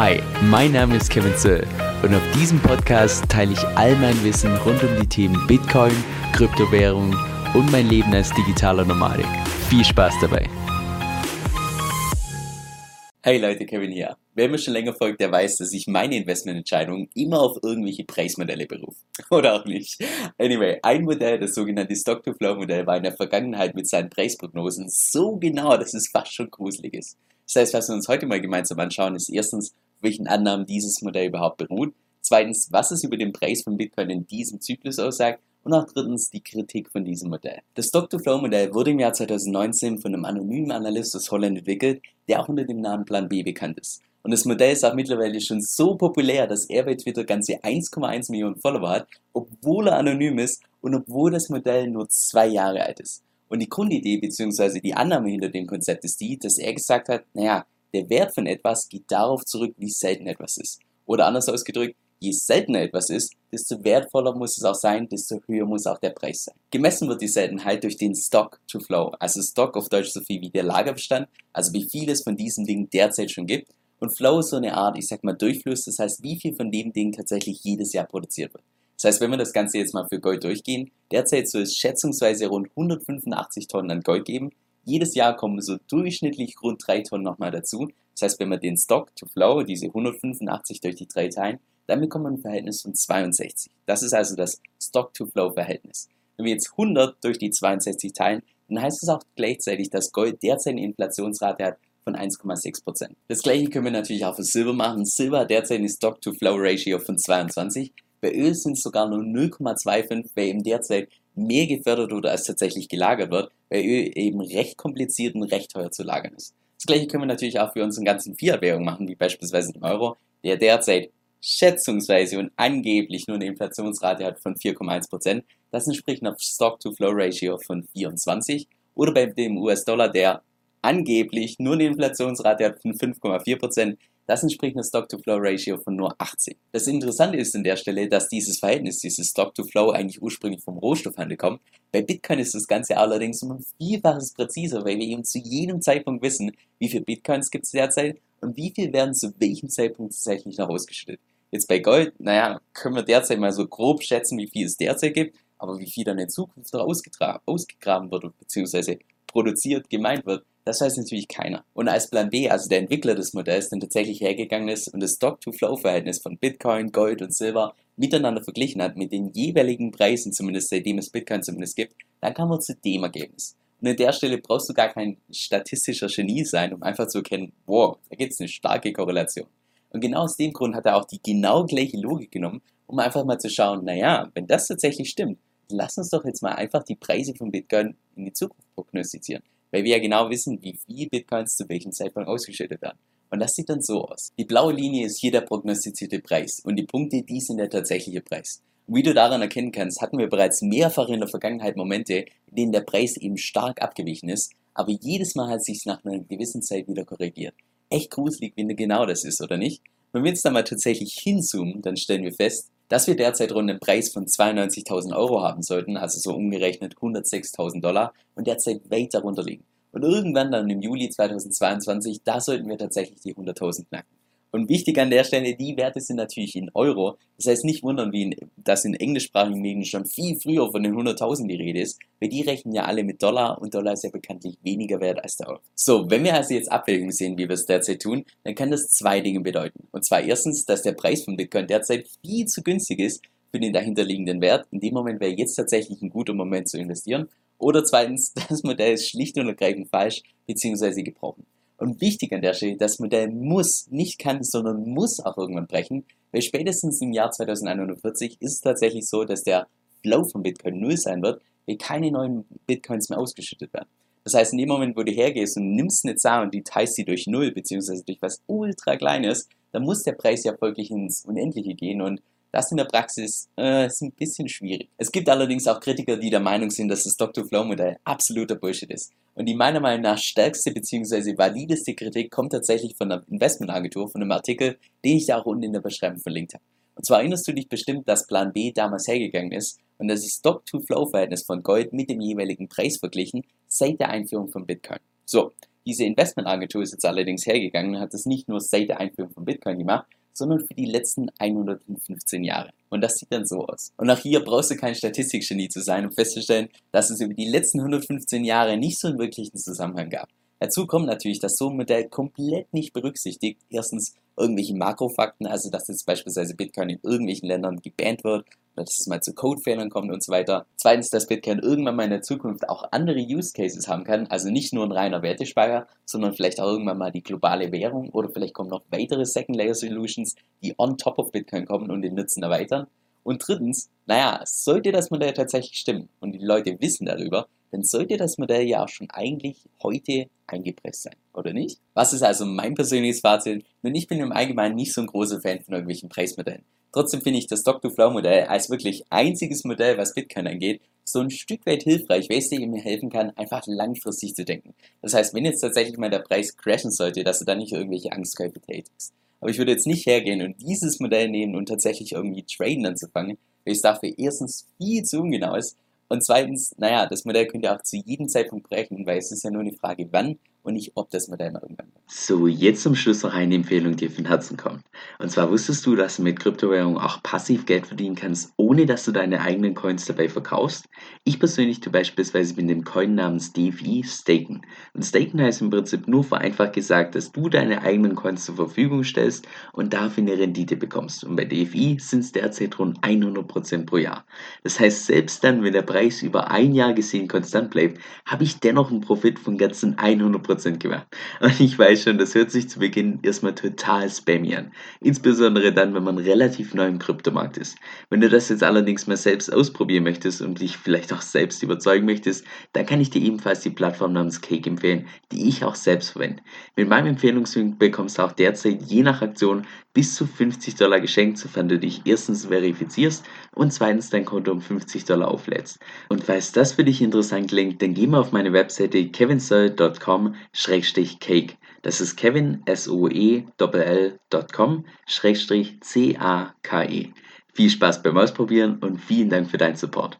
Hi, mein Name ist Kevin Zöll und auf diesem Podcast teile ich all mein Wissen rund um die Themen Bitcoin, Kryptowährung und mein Leben als digitaler Nomadik. Viel Spaß dabei! Hey Leute, Kevin hier. Wer mir schon länger folgt, der weiß, dass ich meine Investmententscheidungen immer auf irgendwelche Preismodelle berufe. Oder auch nicht. Anyway, ein Modell, das sogenannte Stock-to-Flow-Modell, war in der Vergangenheit mit seinen Preisprognosen so genau, dass es fast schon gruselig ist. Das heißt, was wir uns heute mal gemeinsam anschauen, ist erstens, welchen Annahmen dieses Modell überhaupt beruht. Zweitens, was es über den Preis von Bitcoin in diesem Zyklus aussagt. Und auch drittens die Kritik von diesem Modell. Das Stock-to-Flow-Modell wurde im Jahr 2019 von einem anonymen Analyst aus Holland entwickelt, der auch unter dem Namen Plan B bekannt ist. Und das Modell ist auch mittlerweile schon so populär, dass er bei Twitter ganze 1,1 Millionen Follower hat, obwohl er anonym ist und obwohl das Modell nur zwei Jahre alt ist. Und die Grundidee bzw. die Annahme hinter dem Konzept ist die, dass er gesagt hat, naja, der Wert von etwas geht darauf zurück, wie selten etwas ist. Oder anders ausgedrückt, je seltener etwas ist, desto wertvoller muss es auch sein, desto höher muss auch der Preis sein. Gemessen wird die Seltenheit durch den Stock to Flow, also Stock auf Deutsch so viel wie der Lagerbestand, also wie viel es von diesen Dingen derzeit schon gibt. Und Flow ist so eine Art, ich sag mal, Durchfluss, das heißt, wie viel von dem Ding tatsächlich jedes Jahr produziert wird. Das heißt, wenn wir das Ganze jetzt mal für Gold durchgehen, derzeit soll es schätzungsweise rund 185 Tonnen an Gold geben. Jedes Jahr kommen so durchschnittlich rund 3 Tonnen nochmal dazu. Das heißt, wenn wir den Stock to Flow, diese 185 durch die 3 teilen, dann bekommen wir ein Verhältnis von 62. Das ist also das Stock to Flow Verhältnis. Wenn wir jetzt 100 durch die 62 teilen, dann heißt es auch gleichzeitig, dass Gold derzeit eine Inflationsrate hat von 1,6%. Das gleiche können wir natürlich auch für Silber machen. Silber hat derzeit eine Stock to Flow Ratio von 22. Bei Öl sind es sogar nur 0,25, weil eben derzeit mehr gefördert wurde, als tatsächlich gelagert wird, weil Öl eben recht kompliziert und recht teuer zu lagern ist. Das gleiche können wir natürlich auch für unsere ganzen Fiat-Währungen machen, wie beispielsweise den Euro, der derzeit schätzungsweise und angeblich nur eine Inflationsrate hat von 4,1%. Das entspricht einer Stock-to-Flow-Ratio von 24. Oder bei dem US-Dollar, der angeblich nur eine Inflationsrate hat von 5,4%, das entspricht einer Stock-to-Flow-Ratio von nur 18. Das Interessante ist an der Stelle, dass dieses Verhältnis, dieses Stock-to-Flow eigentlich ursprünglich vom Rohstoffhandel kommt. Bei Bitcoin ist das Ganze allerdings um ein Vielfaches präziser, weil wir eben zu jedem Zeitpunkt wissen, wie viele Bitcoins gibt es derzeit und wie viel werden zu welchem Zeitpunkt tatsächlich noch ausgeschüttet. Jetzt bei Gold, naja, können wir derzeit mal so grob schätzen, wie viel es derzeit gibt, aber wie viel dann in Zukunft noch ausgegraben wird, beziehungsweise produziert, gemeint wird, das weiß natürlich keiner. Und als Plan B, also der Entwickler des Modells, dann tatsächlich hergegangen ist und das Stock-to-Flow-Verhältnis von Bitcoin, Gold und Silber miteinander verglichen hat mit den jeweiligen Preisen, zumindest seitdem es Bitcoin zumindest gibt, dann kam man zu dem Ergebnis. Und an der Stelle brauchst du gar kein statistischer Genie sein, um einfach zu erkennen, wow, da gibt es eine starke Korrelation. Und genau aus dem Grund hat er auch die genau gleiche Logik genommen, um einfach mal zu schauen, naja, wenn das tatsächlich stimmt, lass uns doch jetzt mal einfach die Preise von Bitcoin in die Zukunft prognostizieren weil wir ja genau wissen, wie viel Bitcoins zu welchem Zeitpunkt ausgeschüttet werden. Und das sieht dann so aus. Die blaue Linie ist hier der prognostizierte Preis und die Punkte, die sind der tatsächliche Preis. Wie du daran erkennen kannst, hatten wir bereits mehrfach in der Vergangenheit Momente, in denen der Preis eben stark abgewichen ist, aber jedes Mal hat sich nach einer gewissen Zeit wieder korrigiert. Echt gruselig, wenn genau das ist, oder nicht? Wenn wir jetzt da mal tatsächlich hinzoomen, dann stellen wir fest, dass wir derzeit rund einen Preis von 92.000 Euro haben sollten, also so umgerechnet 106.000 Dollar und derzeit weit darunter liegen. Und irgendwann dann im Juli 2022, da sollten wir tatsächlich die 100.000 knacken. Und wichtig an der Stelle, die Werte sind natürlich in Euro. Das heißt nicht wundern, wie in, dass in englischsprachigen Medien schon viel früher von den 100.000 die Rede ist, weil die rechnen ja alle mit Dollar und Dollar ist ja bekanntlich weniger wert als der Euro. So, wenn wir also jetzt Abwägungen sehen, wie wir es derzeit tun, dann kann das zwei Dinge bedeuten. Und zwar erstens, dass der Preis von Bitcoin derzeit viel zu günstig ist für den dahinterliegenden Wert. In dem Moment wäre jetzt tatsächlich ein guter Moment zu investieren. Oder zweitens, das Modell ist schlicht und ergreifend falsch bzw. gebrochen. Und wichtig an der Stelle, das Modell muss, nicht kann, sondern muss auch irgendwann brechen, weil spätestens im Jahr 2041 ist es tatsächlich so, dass der Flow von Bitcoin null sein wird, weil keine neuen Bitcoins mehr ausgeschüttet werden. Das heißt, in dem Moment, wo du hergehst und nimmst eine Zahl und die teilst sie durch null, beziehungsweise durch was ultra kleines, dann muss der Preis ja folglich ins Unendliche gehen und das in der Praxis äh, ist ein bisschen schwierig. Es gibt allerdings auch Kritiker, die der Meinung sind, dass das Dr-Flow-Modell absoluter Bullshit ist. Und die meiner Meinung nach stärkste bzw. valideste Kritik kommt tatsächlich von der Investmentagentur, von einem Artikel, den ich da auch unten in der Beschreibung verlinkt habe. Und zwar erinnerst du dich bestimmt, dass Plan B damals hergegangen ist und das Stock-to-Flow-Verhältnis von Gold mit dem jeweiligen Preis verglichen seit der Einführung von Bitcoin. So, diese Investmentagentur ist jetzt allerdings hergegangen und hat das nicht nur seit der Einführung von Bitcoin gemacht, sondern für die letzten 115 Jahre. Und das sieht dann so aus. Und auch hier brauchst du kein Statistikgenie zu sein, um festzustellen, dass es über die letzten 115 Jahre nicht so einen wirklichen Zusammenhang gab. Dazu kommt natürlich, dass so ein Modell komplett nicht berücksichtigt, erstens irgendwelche Makrofakten, also dass jetzt beispielsweise Bitcoin in irgendwelchen Ländern gebannt wird dass es mal zu Codefehlern kommt und so weiter. Zweitens, dass Bitcoin irgendwann mal in der Zukunft auch andere Use Cases haben kann, also nicht nur ein reiner Wertespeicher, sondern vielleicht auch irgendwann mal die globale Währung oder vielleicht kommen noch weitere Second Layer Solutions, die on top of Bitcoin kommen und den Nutzen erweitern. Und drittens, naja, sollte das Modell tatsächlich stimmen und die Leute wissen darüber, dann sollte das Modell ja auch schon eigentlich heute eingepresst sein, oder nicht? Was ist also mein persönliches Fazit? Nun, ich bin im Allgemeinen nicht so ein großer Fan von irgendwelchen Preismodellen. Trotzdem finde ich das Stock-to-Flow-Modell als wirklich einziges Modell, was Bitcoin angeht, so ein Stück weit hilfreich, weil es dir mir helfen kann, einfach langfristig zu denken. Das heißt, wenn jetzt tatsächlich mal der Preis crashen sollte, dass du dann nicht irgendwelche Angstkäufe tätigst. Aber ich würde jetzt nicht hergehen und dieses Modell nehmen und tatsächlich irgendwie traden anzufangen, weil es dafür erstens viel zu ungenau ist und zweitens, naja, das Modell könnt ihr auch zu jedem Zeitpunkt brechen, weil es ist ja nur eine Frage, wann und nicht, ob das Modell mal irgendwann. So, jetzt zum Schluss noch eine Empfehlung, die von Herzen kommt. Und zwar wusstest du, dass du mit Kryptowährungen auch passiv Geld verdienen kannst, ohne dass du deine eigenen Coins dabei verkaufst? Ich persönlich tue beispielsweise mit dem Coin namens DFI staken. Und staken heißt im Prinzip nur vereinfacht gesagt, dass du deine eigenen Coins zur Verfügung stellst und dafür eine Rendite bekommst. Und bei DFI sind es derzeit rund 100% pro Jahr. Das heißt, selbst dann, wenn der Preis über ein Jahr gesehen konstant bleibt, habe ich dennoch einen Profit von ganzen 100% Prozent gemacht. Und ich weiß schon, das hört sich zu Beginn erstmal total spammy an. Insbesondere dann, wenn man relativ neu im Kryptomarkt ist. Wenn du das jetzt allerdings mal selbst ausprobieren möchtest und dich vielleicht auch selbst überzeugen möchtest, dann kann ich dir ebenfalls die Plattform namens Cake empfehlen, die ich auch selbst verwende. Mit meinem Empfehlungslink bekommst du auch derzeit je nach Aktion bis zu 50 Dollar geschenkt, sofern du dich erstens verifizierst und zweitens dein Konto um 50 Dollar auflädst. Und falls das für dich interessant klingt, dann geh mal auf meine Webseite kevinsoe.com cake. Das ist kevin, S-O-E-L-L.com, Schrägstrich C-A-K-E. Viel Spaß beim Ausprobieren und vielen Dank für deinen Support.